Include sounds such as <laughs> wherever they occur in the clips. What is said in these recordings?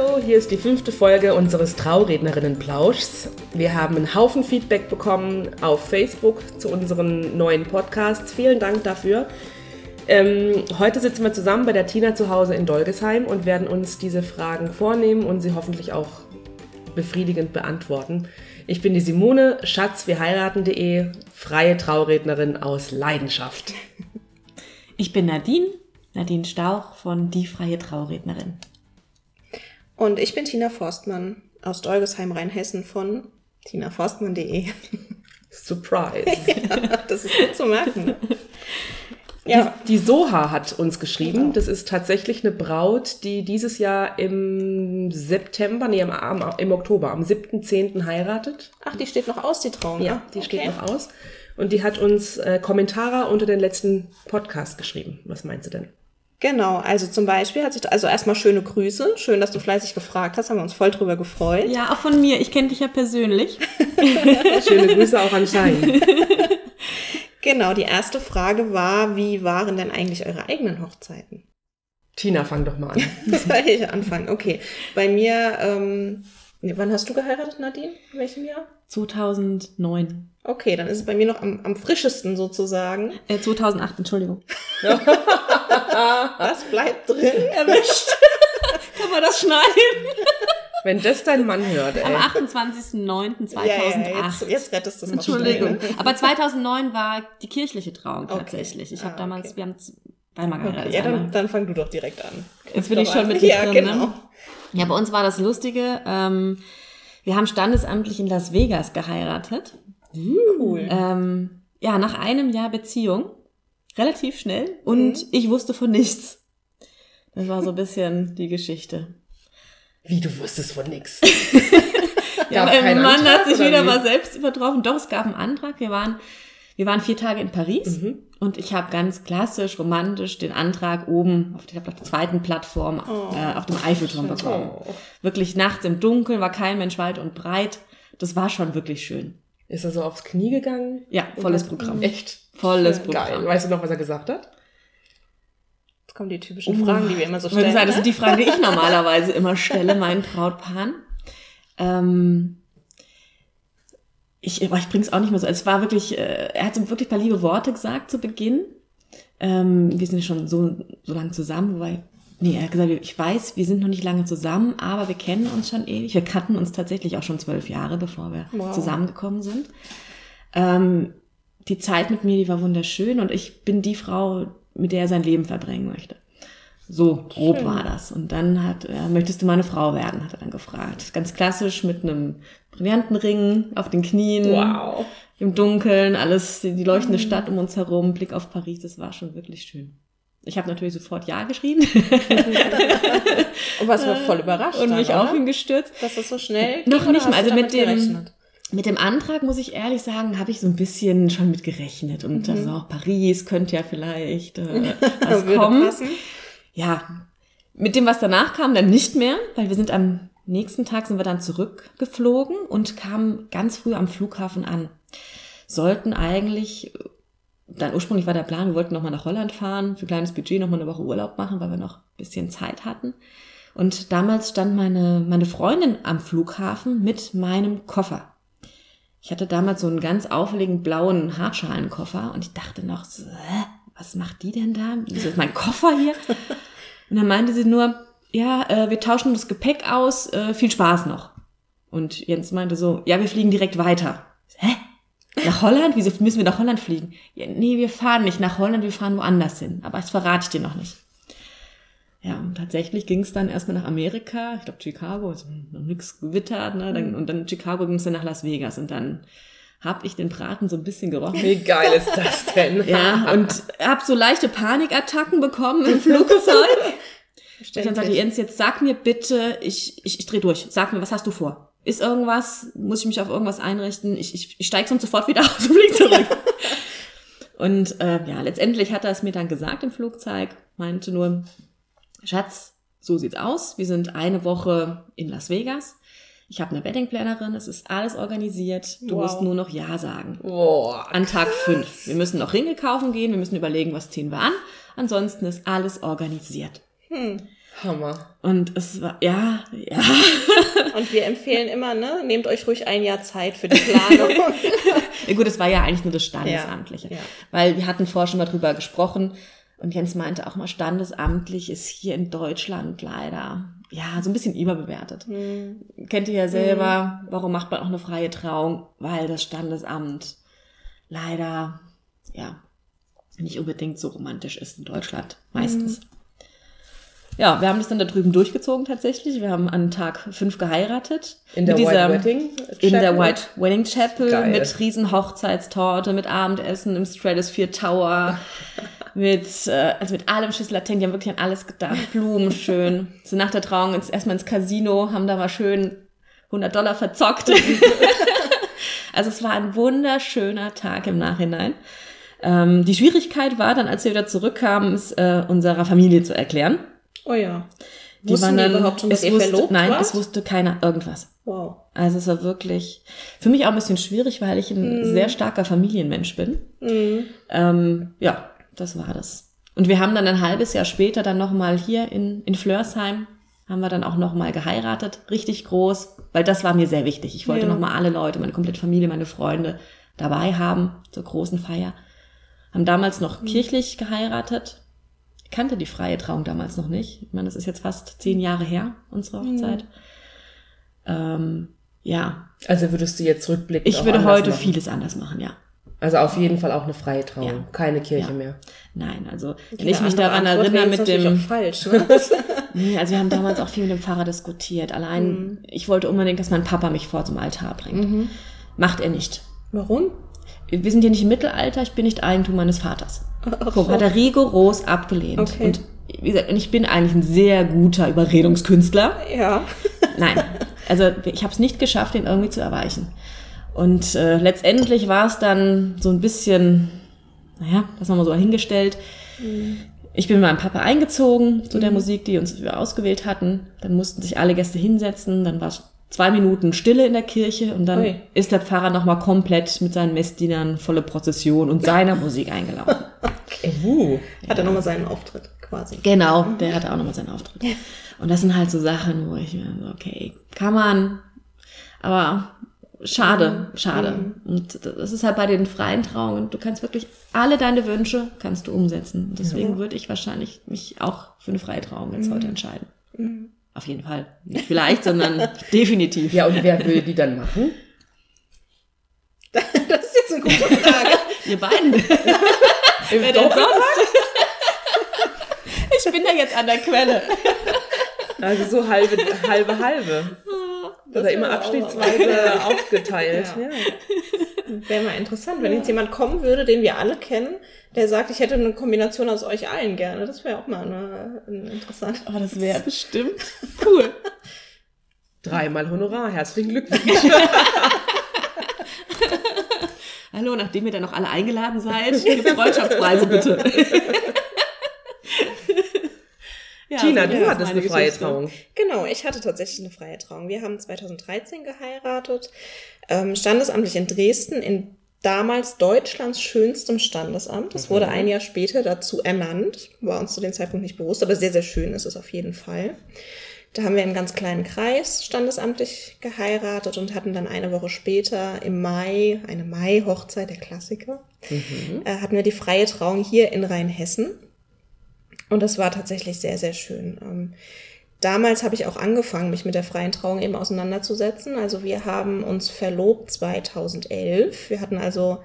Hallo, hier ist die fünfte Folge unseres Traurednerinnen-Plauschs. Wir haben einen Haufen Feedback bekommen auf Facebook zu unseren neuen Podcasts. Vielen Dank dafür. Ähm, heute sitzen wir zusammen bei der Tina zu Hause in Dolgesheim und werden uns diese Fragen vornehmen und sie hoffentlich auch befriedigend beantworten. Ich bin die Simone, Schatz, wir heiraten.de, freie Traurednerin aus Leidenschaft. Ich bin Nadine, Nadine Stauch von Die Freie Traurednerin. Und ich bin Tina Forstmann aus Dolgesheim, Rheinhessen von tinaforstmann.de. Surprise. <laughs> ja, das ist gut zu merken. Ja. Die, die, Soha hat uns geschrieben. Genau. Das ist tatsächlich eine Braut, die dieses Jahr im September, nee, im, im Oktober, am 7.10. heiratet. Ach, die steht noch aus, die Trauung. Ja, die okay. steht noch aus. Und die hat uns äh, Kommentare unter den letzten Podcast geschrieben. Was meinst du denn? Genau, also zum Beispiel hat sich, also erstmal schöne Grüße. Schön, dass du fleißig gefragt hast, haben wir uns voll drüber gefreut. Ja, auch von mir. Ich kenne dich ja persönlich. <laughs> schöne Grüße auch an Schein. <laughs> genau, die erste Frage war, wie waren denn eigentlich eure eigenen Hochzeiten? Tina, fang doch mal an. das <laughs> soll ich anfangen, okay. Bei mir, ähm, wann hast du geheiratet, Nadine? In welchem Jahr? 2009. Okay, dann ist es bei mir noch am, am frischesten sozusagen. Äh, 2008, Entschuldigung. <laughs> das bleibt drin. Erwischt. <laughs> Kann man das schneiden? Wenn das dein Mann hört, ey. Am 28.09.2008. Ja, ja, jetzt, jetzt rettest du es noch Entschuldigung. Schnell, ne? Aber 2009 war die kirchliche Trauung tatsächlich. Okay. Ich habe ah, damals, okay. wir haben zweimal geheiratet. Okay, ja, dann, dann fang du doch direkt an. Jetzt bin ich schon mit dir ja, drin, ne? genau. Ne? Ja, bei uns war das Lustige. Ähm, wir haben standesamtlich in Las Vegas geheiratet. Cool. Ähm, ja, nach einem Jahr Beziehung. Relativ schnell. Und mhm. ich wusste von nichts. Das war so ein bisschen die Geschichte. Wie, du wusstest von nichts? <laughs> ja, mein Mann Antrag, hat sich wieder wie? mal selbst übertroffen. Doch, es gab einen Antrag. Wir waren, wir waren vier Tage in Paris. Mhm. Und ich habe ganz klassisch, romantisch den Antrag oben auf der, zweiten Plattform oh, äh, auf dem Eiffelturm bekommen. Oh. Wirklich nachts im Dunkeln, war kein Mensch weit und breit. Das war schon wirklich schön. Ist er so aufs Knie gegangen? Ja, volles Programm. Echt? Volles Programm. Geil. Weißt du noch, was er gesagt hat? Jetzt kommen die typischen uh, Fragen, die wir immer so stellen. Sagen, das sind die Fragen, die ich normalerweise immer stelle, meinen Brautpaaren. Ähm, ich, ich bring's auch nicht mehr so. Es war wirklich, äh, er hat so wirklich ein paar liebe Worte gesagt zu Beginn. Ähm, wir sind ja schon so, so lange zusammen, wobei, nee, er hat gesagt, ich weiß, wir sind noch nicht lange zusammen, aber wir kennen uns schon ewig. Wir kannten uns tatsächlich auch schon zwölf Jahre, bevor wir wow. zusammengekommen sind. Ähm, die Zeit mit mir, die war wunderschön und ich bin die Frau, mit der er sein Leben verbringen möchte. So grob Schön. war das. Und dann hat er, möchtest du meine Frau werden, hat er dann gefragt. Ganz klassisch mit einem brillanten Ring auf den Knien. Wow. Im Dunkeln, alles, die, leuchtende mhm. Stadt um uns herum, Blick auf Paris, das war schon wirklich schön. Ich habe natürlich sofort Ja geschrieben. <laughs> und was war voll überrascht. Und mich dann, auf ihn gestürzt. Dass das so schnell Noch nicht mal, also mit dem, gerechnet? mit dem Antrag, muss ich ehrlich sagen, habe ich so ein bisschen schon mit gerechnet. Und mhm. also auch Paris könnte ja vielleicht äh, <laughs> was kommen. Passen. Ja, mit dem, was danach kam, dann nicht mehr, weil wir sind am nächsten Tag sind wir dann zurückgeflogen und kamen ganz früh am Flughafen an. Sollten eigentlich, dann ursprünglich war der Plan, wir wollten nochmal nach Holland fahren, für kleines Budget nochmal eine Woche Urlaub machen, weil wir noch ein bisschen Zeit hatten. Und damals stand meine, meine Freundin am Flughafen mit meinem Koffer. Ich hatte damals so einen ganz auffälligen blauen Hartschalenkoffer und ich dachte noch, so, was macht die denn da? Wieso ist mein Koffer hier? <laughs> Und dann meinte sie nur, ja, äh, wir tauschen das Gepäck aus, äh, viel Spaß noch. Und Jens meinte so, ja, wir fliegen direkt weiter. Hä? Nach Holland? Wieso müssen wir nach Holland fliegen? Ja, nee, wir fahren nicht nach Holland, wir fahren woanders hin. Aber das verrate ich dir noch nicht. Ja, und tatsächlich ging es dann erstmal nach Amerika, ich glaube Chicago, ist noch nichts gewittert, ne? Dann, mhm. und dann Chicago ging es dann nach Las Vegas und dann hab ich den Braten so ein bisschen gerochen. Wie geil ist das denn? ja, und hab so leichte Panikattacken bekommen im Flugzeug. <laughs> und dann sagte Jens, jetzt sag mir bitte, ich, ich, ich dreh durch, sag mir, was hast du vor? Ist irgendwas, muss ich mich auf irgendwas einrichten? Ich, ich, ich steig sonst sofort wieder <laughs> aus und flieg zurück. und äh, ja, letztendlich hat er es mir dann gesagt im Flugzeug, meinte nur, Schatz, so sieht's aus. Wir sind eine Woche in Las Vegas. Ich habe eine Weddingplanerin, es ist alles organisiert. Du wow. musst nur noch Ja sagen. Boah, An Tag fünf. Wir müssen noch Ringe kaufen gehen, wir müssen überlegen, was ziehen wir an. Ansonsten ist alles organisiert. Hm. Hammer. Und es war, ja, ja. <laughs> Und wir empfehlen immer, ne, nehmt euch ruhig ein Jahr Zeit für die Planung. <laughs> ja gut, es war ja eigentlich nur das Standesamtliche. Ja, ja. Weil wir hatten vorher schon mal drüber gesprochen und Jens meinte auch mal, standesamtlich ist hier in Deutschland leider, ja, so ein bisschen überbewertet. Hm. Kennt ihr ja selber, hm. warum macht man auch eine freie Trauung? Weil das Standesamt leider, ja, nicht unbedingt so romantisch ist in Deutschland, meistens. Hm. Ja, wir haben das dann da drüben durchgezogen tatsächlich. Wir haben an Tag fünf geheiratet. In der dieser, White Wedding Chapel? In der White Wedding Chapel Geil. mit riesen Hochzeitstorte, mit Abendessen im Stratosphere Tower, <laughs> mit, äh, also mit allem Schüssel Latin. Die haben wirklich an alles gedacht. Blumen schön. So nach der Trauung ins, erstmal ins Casino, haben da mal schön 100 Dollar verzockt. <laughs> also es war ein wunderschöner Tag im Nachhinein. Ähm, die Schwierigkeit war dann, als wir wieder zurückkamen, es äh, unserer Familie zu erklären. Oh ja. Die Wussten waren dann, die überhaupt schon, dass ihr wusste, verlobt Nein, wart? es wusste keiner irgendwas. Wow. Also es war wirklich für mich auch ein bisschen schwierig, weil ich ein mm. sehr starker Familienmensch bin. Mm. Ähm, ja, das war das. Und wir haben dann ein halbes Jahr später dann nochmal hier in, in Flörsheim, haben wir dann auch nochmal geheiratet, richtig groß, weil das war mir sehr wichtig. Ich wollte ja. nochmal alle Leute, meine komplette Familie, meine Freunde dabei haben zur großen Feier. Haben damals noch mhm. kirchlich geheiratet, kannte die freie Trauung damals noch nicht. Ich meine, das ist jetzt fast zehn Jahre her, unsere mhm. Hochzeit. Mhm. Ähm, ja. Also würdest du jetzt rückblicken? Ich würde heute machen? vieles anders machen, ja. Also auf jeden Fall auch eine freie Trauung, ja. keine Kirche ja. mehr. Nein, also wenn ich mich daran erinnere mit dem falsch. Ne? <laughs> nee, also wir haben damals auch viel mit dem Pfarrer diskutiert. Allein mhm. ich wollte unbedingt, dass mein Papa mich vor zum Altar bringt. Mhm. Macht er nicht. Warum? Wir sind ja nicht im Mittelalter, ich bin nicht Eigentum meines Vaters. Ach so. Hat er rigoros abgelehnt. Okay. Und wie gesagt, ich bin eigentlich ein sehr guter Überredungskünstler. Ja. Nein, also ich habe es nicht geschafft, ihn irgendwie zu erweichen. Und äh, letztendlich war es dann so ein bisschen, naja, das haben wir so hingestellt. Mhm. Ich bin mit meinem Papa eingezogen zu der mhm. Musik, die uns wir ausgewählt hatten. Dann mussten sich alle Gäste hinsetzen. Dann war es zwei Minuten Stille in der Kirche und dann Ui. ist der Pfarrer nochmal komplett mit seinen Messdienern volle Prozession und seiner <laughs> Musik eingelaufen. okay. Uh, hat er nochmal seinen Auftritt quasi. Genau, der hatte auch nochmal seinen Auftritt. Und das sind halt so Sachen, wo ich mir so, okay, kann man, aber schade, mhm. schade. Mhm. Und das ist halt bei den freien Trauungen. Du kannst wirklich alle deine Wünsche kannst du umsetzen. Deswegen ja. würde ich wahrscheinlich mich auch für eine freie Trauung jetzt mhm. heute entscheiden. Auf jeden Fall. Nicht vielleicht, sondern <laughs> definitiv. Ja, und wer will die dann machen? <laughs> Das ist jetzt eine gute Frage. Wir beiden. <laughs> wer denn sonst? ich bin ja jetzt an der Quelle. Also so halbe, halbe, halbe. Das Oder immer abschnittsweise <laughs> aufgeteilt. Ja. ja. Wäre mal interessant, wenn jetzt jemand kommen würde, den wir alle kennen, der sagt, ich hätte eine Kombination aus euch allen gerne. Das wäre auch mal eine, eine interessant. Aber das wäre <laughs> bestimmt cool. Dreimal Honorar. Herzlichen Glückwunsch. <laughs> Hallo, nachdem ihr dann noch alle eingeladen seid, Freundschaftspreise bitte. Ja, Tina, also, du hattest eine freie Trauung. Genau, ich hatte tatsächlich eine freie Trauung. Wir haben 2013 geheiratet, ähm, standesamtlich in Dresden, in damals Deutschlands schönstem Standesamt. Das wurde mhm. ein Jahr später dazu ernannt. War uns zu dem Zeitpunkt nicht bewusst, aber sehr, sehr schön ist es auf jeden Fall. Da haben wir einen ganz kleinen Kreis standesamtlich geheiratet und hatten dann eine Woche später im Mai, eine Mai-Hochzeit, der Klassiker, mhm. äh, hatten wir die freie Trauung hier in Rheinhessen. Und das war tatsächlich sehr, sehr schön. Ähm, damals habe ich auch angefangen, mich mit der freien Trauung eben auseinanderzusetzen. Also wir haben uns verlobt 2011. Wir hatten also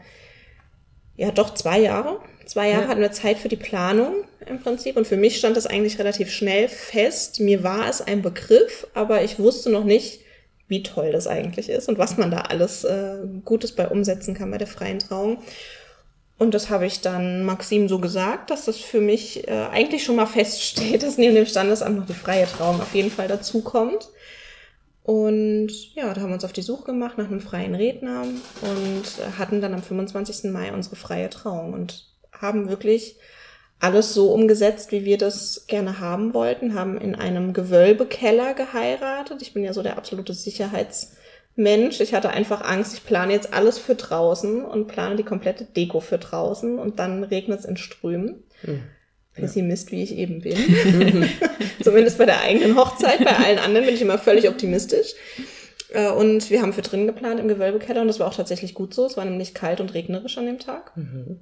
ja doch zwei Jahre. Zwei Jahre ja. hatten wir Zeit für die Planung im Prinzip. Und für mich stand das eigentlich relativ schnell fest. Mir war es ein Begriff, aber ich wusste noch nicht, wie toll das eigentlich ist und was man da alles äh, Gutes bei umsetzen kann bei der freien Trauung. Und das habe ich dann Maxim so gesagt, dass das für mich äh, eigentlich schon mal feststeht, <laughs> dass neben dem Standesamt noch die freie Trauung auf jeden Fall dazukommt. Und ja, da haben wir uns auf die Suche gemacht nach einem freien Redner und hatten dann am 25. Mai unsere freie Trauung und haben wirklich alles so umgesetzt, wie wir das gerne haben wollten, haben in einem Gewölbekeller geheiratet. Ich bin ja so der absolute Sicherheits- Mensch, ich hatte einfach Angst, ich plane jetzt alles für draußen und plane die komplette Deko für draußen und dann regnet es in Strömen. Mhm. Pessimist, wie ich eben bin. <laughs> Zumindest bei der eigenen Hochzeit. Bei allen anderen bin ich immer völlig optimistisch. Äh, und wir haben für drinnen geplant im Gewölbekeller und das war auch tatsächlich gut so. Es war nämlich kalt und regnerisch an dem Tag. Mhm.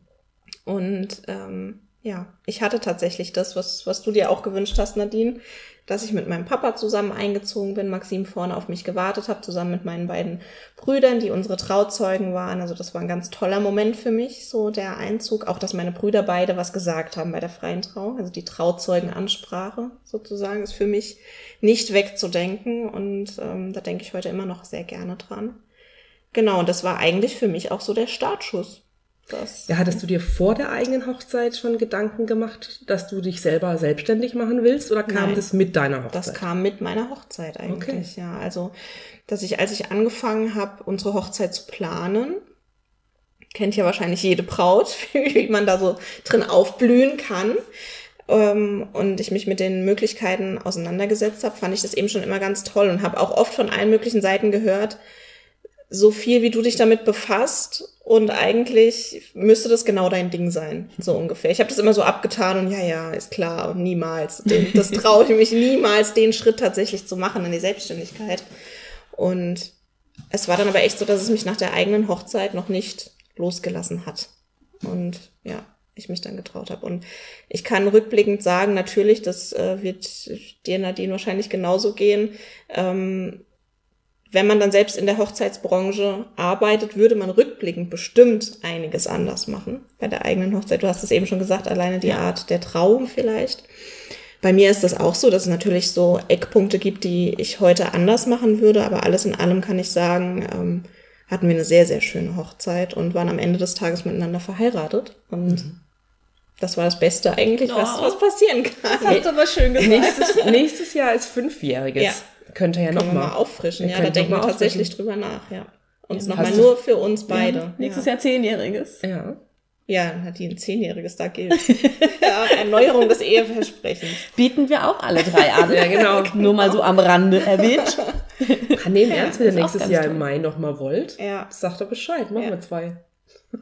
Und ähm, ja, ich hatte tatsächlich das, was, was du dir auch gewünscht hast, Nadine, dass ich mit meinem Papa zusammen eingezogen bin, Maxim vorne auf mich gewartet habe, zusammen mit meinen beiden Brüdern, die unsere Trauzeugen waren. Also das war ein ganz toller Moment für mich, so der Einzug. Auch, dass meine Brüder beide was gesagt haben bei der freien Trauung. Also die Trauzeugenansprache sozusagen ist für mich nicht wegzudenken. Und ähm, da denke ich heute immer noch sehr gerne dran. Genau, und das war eigentlich für mich auch so der Startschuss das, ja, hattest du dir vor der eigenen Hochzeit schon Gedanken gemacht, dass du dich selber selbstständig machen willst oder kam Nein, das mit deiner Hochzeit? Das kam mit meiner Hochzeit eigentlich, okay. ja. Also, dass ich, als ich angefangen habe, unsere Hochzeit zu planen, kennt ja wahrscheinlich jede Braut, <laughs> wie man da so drin aufblühen kann. Ähm, und ich mich mit den Möglichkeiten auseinandergesetzt habe, fand ich das eben schon immer ganz toll und habe auch oft von allen möglichen Seiten gehört, so viel wie du dich damit befasst und eigentlich müsste das genau dein Ding sein, so ungefähr. Ich habe das immer so abgetan und ja, ja, ist klar und niemals. Das traue ich mich niemals, den Schritt tatsächlich zu machen in die Selbstständigkeit. Und es war dann aber echt so, dass es mich nach der eigenen Hochzeit noch nicht losgelassen hat. Und ja, ich mich dann getraut habe. Und ich kann rückblickend sagen, natürlich, das äh, wird dir Nadine wahrscheinlich genauso gehen. Ähm, wenn man dann selbst in der Hochzeitsbranche arbeitet, würde man rückblickend bestimmt einiges anders machen bei der eigenen Hochzeit. Du hast es eben schon gesagt, alleine die Art der Trauung vielleicht. Bei mir ist das auch so, dass es natürlich so Eckpunkte gibt, die ich heute anders machen würde, aber alles in allem kann ich sagen, ähm, hatten wir eine sehr, sehr schöne Hochzeit und waren am Ende des Tages miteinander verheiratet. Und mhm. das war das Beste eigentlich, oh, was, was passieren kann. Das hast du aber schön gesagt. Nächstes, nächstes Jahr ist Fünfjähriges. Ja. Könnte ja noch mal, auffrischen. Ja, da denken wir tatsächlich drüber nach, ja. Uns ja, nochmal nur für uns beide. Ja, nächstes Jahr Zehnjähriges. Ja. Ja, hat die ein Zehnjähriges, da gilt. <laughs> ja, Erneuerung des Eheversprechens. Bieten wir auch alle drei an. <laughs> ja, genau. Nur mal so am Rande erwähnt. <laughs> Ah, nee, im Ernst, wenn ihr nächstes Jahr toll. im Mai nochmal wollt, ja. sagt doch Bescheid, machen ja. wir zwei.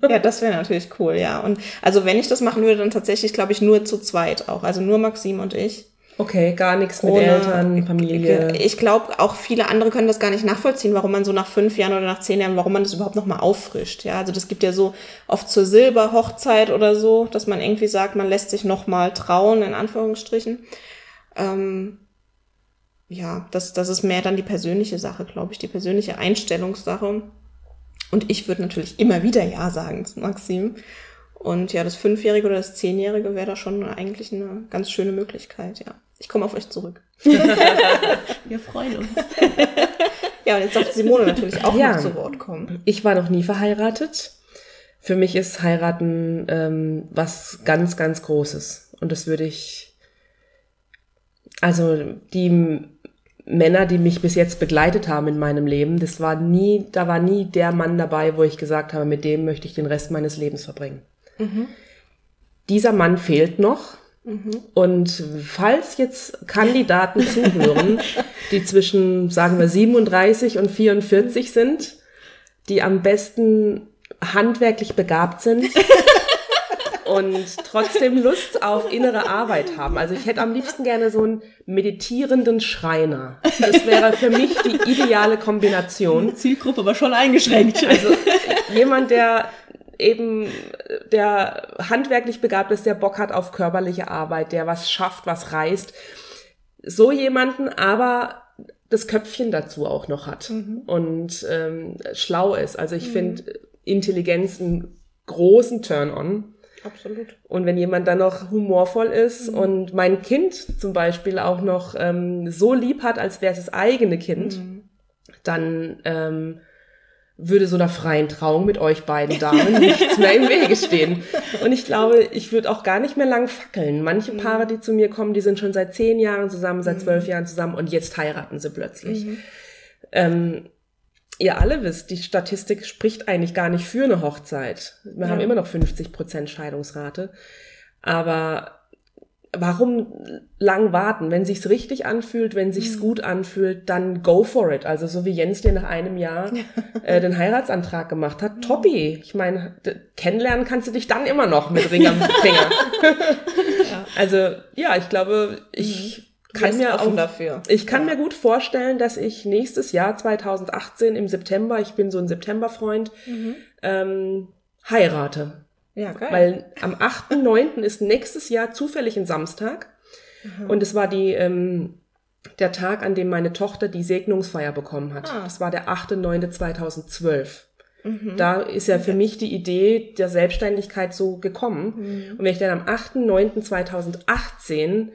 ja, das wäre natürlich cool, ja. Und also wenn ich das machen würde, dann tatsächlich, glaube ich, nur zu zweit auch. Also nur Maxim und ich. Okay, gar nichts mit Ohne, Eltern, Familie. Ich glaube, auch viele andere können das gar nicht nachvollziehen, warum man so nach fünf Jahren oder nach zehn Jahren, warum man das überhaupt nochmal auffrischt. Ja, also das gibt ja so oft zur Silberhochzeit oder so, dass man irgendwie sagt, man lässt sich nochmal trauen, in Anführungsstrichen. Ähm, ja, das, das ist mehr dann die persönliche Sache, glaube ich, die persönliche Einstellungssache. Und ich würde natürlich immer wieder Ja sagen zu Maxim. Und ja, das Fünfjährige oder das Zehnjährige wäre da schon eigentlich eine ganz schöne Möglichkeit, ja. Ich komme auf euch zurück. <laughs> <laughs> Wir freuen uns. <laughs> ja, und jetzt darf Simone natürlich auch ja, noch zu Wort kommen. Ich war noch nie verheiratet. Für mich ist heiraten ähm, was ganz, ganz Großes. Und das würde ich, also die Männer, die mich bis jetzt begleitet haben in meinem Leben, das war nie, da war nie der Mann dabei, wo ich gesagt habe, mit dem möchte ich den Rest meines Lebens verbringen. Mhm. Dieser Mann fehlt noch. Mhm. Und falls jetzt Kandidaten zuhören, <laughs> die zwischen, sagen wir, 37 und 44 sind, die am besten handwerklich begabt sind <laughs> und trotzdem Lust auf innere Arbeit haben. Also ich hätte am liebsten gerne so einen meditierenden Schreiner. Das wäre für mich die ideale Kombination. Zielgruppe aber schon eingeschränkt. Also jemand, der eben der handwerklich begabt ist, der Bock hat auf körperliche Arbeit, der was schafft, was reißt. So jemanden, aber das Köpfchen dazu auch noch hat mhm. und ähm, schlau ist. Also ich mhm. finde Intelligenz einen großen Turn-on. Absolut. Und wenn jemand dann noch humorvoll ist mhm. und mein Kind zum Beispiel auch noch ähm, so lieb hat, als wäre es das eigene Kind, mhm. dann ähm, würde so einer freien Trauung mit euch beiden Damen nichts mehr im Wege stehen. Und ich glaube, ich würde auch gar nicht mehr lang fackeln. Manche. Paare, die zu mir kommen, die sind schon seit zehn Jahren zusammen, seit zwölf Jahren zusammen und jetzt heiraten sie plötzlich. Mhm. Ähm, ihr alle wisst, die Statistik spricht eigentlich gar nicht für eine Hochzeit. Wir ja. haben immer noch 50 Prozent Scheidungsrate. Aber warum lang warten? Wenn sich's richtig anfühlt, wenn sich's mhm. gut anfühlt, dann go for it. Also so wie Jens dir nach einem Jahr <laughs> äh, den Heiratsantrag gemacht hat, toppi. Ich meine, kennenlernen kannst du dich dann immer noch mit Ring am <laughs> Finger. ja. also ja, ich glaube, ich mhm. kann mir auch dafür. Ich kann ja. mir gut vorstellen, dass ich nächstes Jahr 2018 im September, ich bin so ein Septemberfreund, mhm. ähm, heirate. Ja, geil. Weil am 8.9. ist nächstes Jahr zufällig ein Samstag. Mhm. Und es war die, ähm, der Tag, an dem meine Tochter die Segnungsfeier bekommen hat. Ah. Das war der 8.9.2012. Mhm. Da ist ja für mich die Idee der Selbstständigkeit so gekommen. Mhm. Und wenn ich dann am 8.9.2018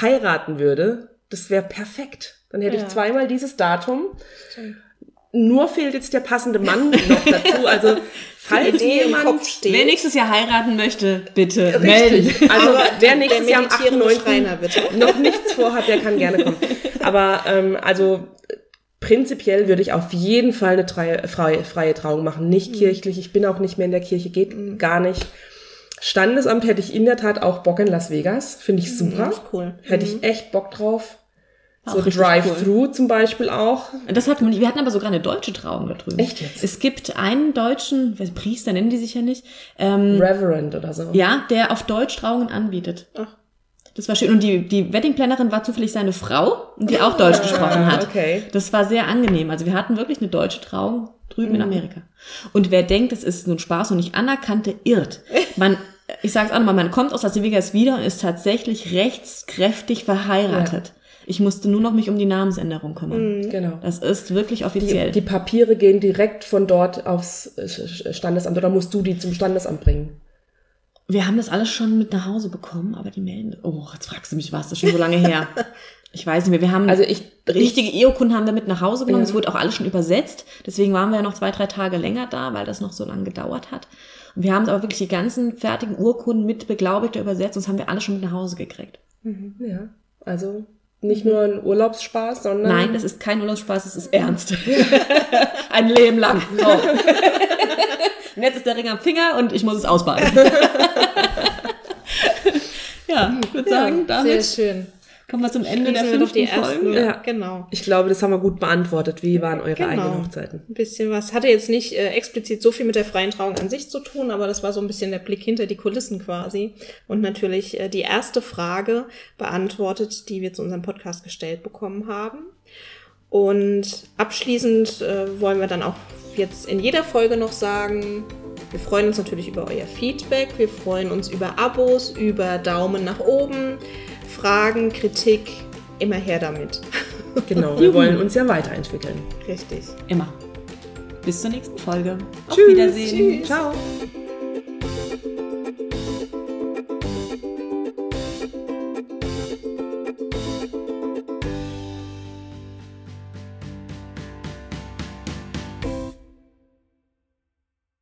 heiraten würde, das wäre perfekt. Dann hätte ja. ich zweimal dieses Datum. Stimmt. Nur fehlt jetzt der passende Mann <laughs> noch dazu. Also falls jemand Kopf steht. Wer nächstes Jahr heiraten möchte, bitte melden. Also wer nächstes Jahr am 8.9. noch nichts vorhat, der kann gerne kommen. Aber ähm, also prinzipiell würde ich auf jeden Fall eine freie, freie, freie Trauung machen. Nicht mhm. kirchlich. Ich bin auch nicht mehr in der Kirche, geht mhm. gar nicht. Standesamt hätte ich in der Tat auch Bock in Las Vegas. Finde ich mhm, super. Mhm, cool. Hätte ich echt Bock drauf. So Drive-Thru cool. zum Beispiel auch. Das hat, wir hatten aber sogar eine deutsche Trauung da drüben. Echt jetzt? Es gibt einen deutschen, Priester nennen die sich ja nicht. Ähm, Reverend oder so. Ja, der auf Deutsch Trauungen anbietet. Ach. Das war schön. Und die, die Weddingplannerin war zufällig seine Frau, die auch Deutsch ah, gesprochen hat. Okay. Das war sehr angenehm. Also wir hatten wirklich eine deutsche Trauung drüben mhm. in Amerika. Und wer denkt, das ist nur ein Spaß und nicht anerkannte, irrt. Man, ich sage es auch nochmal, man kommt aus Las Vegas wieder und ist tatsächlich rechtskräftig verheiratet. Ja. Ich musste nur noch mich um die Namensänderung kümmern. Mhm. Genau. Das ist wirklich offiziell. Die, die, Papiere gehen direkt von dort aufs Standesamt oder musst du die zum Standesamt bringen? Wir haben das alles schon mit nach Hause bekommen, aber die melden. Oh, jetzt fragst du mich, war es das schon so lange her? <laughs> Ich weiß nicht mehr. Wir haben also ich, richtige EO-Kunden haben wir mit nach Hause genommen. Es wurde auch alles schon übersetzt. Deswegen waren wir ja noch zwei, drei Tage länger da, weil das noch so lange gedauert hat. Und wir haben aber wirklich die ganzen fertigen Urkunden mit beglaubigter Übersetzung, das haben wir alles schon mit nach Hause gekriegt. Mhm. Ja, also nicht nur ein Urlaubsspaß, sondern. Nein, das ist kein Urlaubsspaß, das ist ernst. <laughs> ein Leben lang. So. <laughs> und jetzt ist der Ring am Finger und ich muss es ausbaden. <laughs> ja, ich würde sagen, damit. Sehr schön. Kommen wir zum Ende der fünften Folge. Ja, genau. Ich glaube, das haben wir gut beantwortet. Wie waren eure genau. eigenen Hochzeiten? Ein bisschen was. Hatte jetzt nicht äh, explizit so viel mit der freien Trauung an sich zu tun, aber das war so ein bisschen der Blick hinter die Kulissen quasi. Und natürlich äh, die erste Frage beantwortet, die wir zu unserem Podcast gestellt bekommen haben. Und abschließend äh, wollen wir dann auch jetzt in jeder Folge noch sagen, wir freuen uns natürlich über euer Feedback, wir freuen uns über Abos, über Daumen nach oben. Fragen, Kritik, immer her damit. <laughs> Genau, wir wollen uns ja weiterentwickeln. Richtig. Immer. Bis zur nächsten Folge. Auf Tschüss, Wiedersehen. Tschüss. Ciao.